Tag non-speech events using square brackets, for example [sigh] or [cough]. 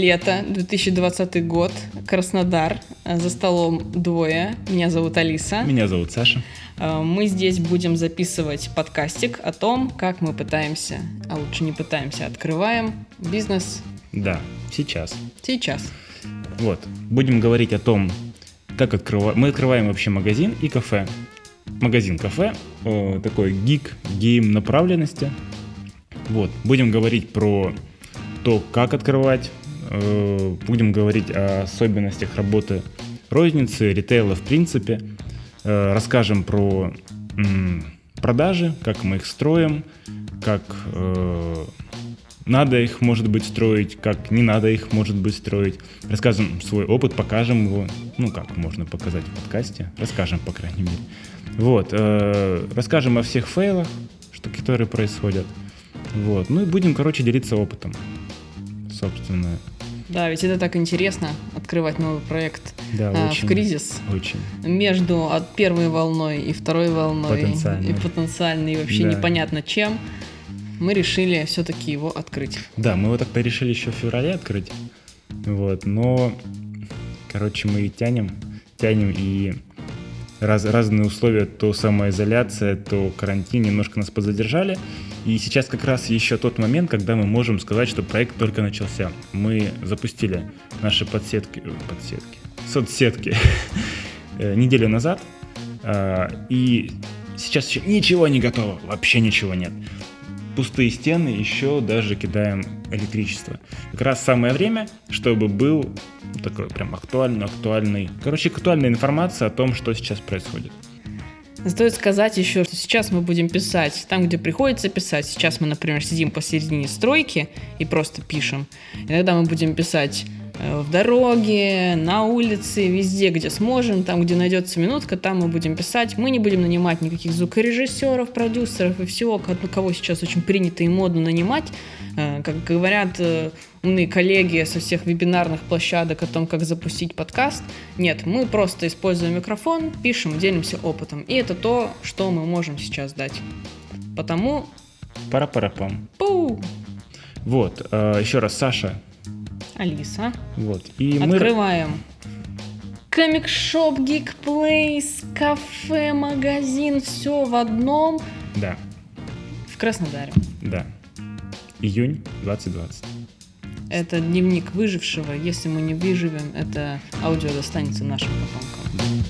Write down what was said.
Лето, 2020 год, Краснодар. За столом двое. Меня зовут Алиса. Меня зовут Саша. Э, Мы здесь будем записывать подкастик о том, как мы пытаемся, а лучше не пытаемся, открываем бизнес Да, сейчас. сейчас. Вот. Будем говорить о том, как открываем. Мы открываем вообще магазин и кафе. Магазин-кафе, э, такой гик, гейм направленности. Вот. Будем говорить про то, как открывать. Э, Будем говорить о особенностях работы розницы, ритейла в принципе. Э, Расскажем про продажи, как мы их строим, как э, надо их, может быть, строить, как не надо их, может быть, строить. Расскажем свой опыт, покажем его. Ну, как можно показать в подкасте. Расскажем, по крайней мере. Вот. расскажем о всех фейлах, что, которые происходят. Вот. Ну и будем, короче, делиться опытом. Собственно. Да, ведь это так интересно, открывать новый проект Да, а, очень. в кризис. Очень. Между от первой волной и второй волной. Потенциальной. И потенциальной, и вообще Да. непонятно чем. Мы решили все-таки его открыть. Да, мы его так-то решили еще в феврале открыть. Вот, но, короче, мы тянем, тянем, и раз, разные условия, то самоизоляция, то карантин немножко нас подзадержали. И сейчас как раз еще тот момент, когда мы можем сказать, что проект только начался. Мы запустили наши подсетки, э, подсетки, соцсетки [laughs] э, неделю назад, а, и сейчас еще ничего не готово, вообще ничего нет пустые стены, еще даже кидаем электричество. Как раз самое время, чтобы был такой прям актуальный, актуальный, короче, актуальная информация о том, что сейчас происходит. Стоит сказать еще, что сейчас мы будем писать там, где приходится писать. Сейчас мы, например, сидим посередине стройки и просто пишем. Иногда мы будем писать в дороге, на улице, везде, где сможем, там, где найдется минутка, там мы будем писать. Мы не будем нанимать никаких звукорежиссеров, продюсеров и всего, ну, кого сейчас очень принято и модно нанимать. Э, Как говорят э, умные коллеги со всех вебинарных площадок о том, как запустить подкаст. Нет, мы просто используем микрофон, пишем, делимся опытом. И это то, что мы можем сейчас дать. Потому, Пара-парапам. пу, Вот, э, еще раз, Саша. Алиса, Вот. И мы... открываем. Комик-шоп, гик-плейс, кафе, магазин, все в одном Да, в Краснодаре. да. Июнь 2020. Это дневник выжившего. Если мы не выживем, это аудио достанется нашим потомкам.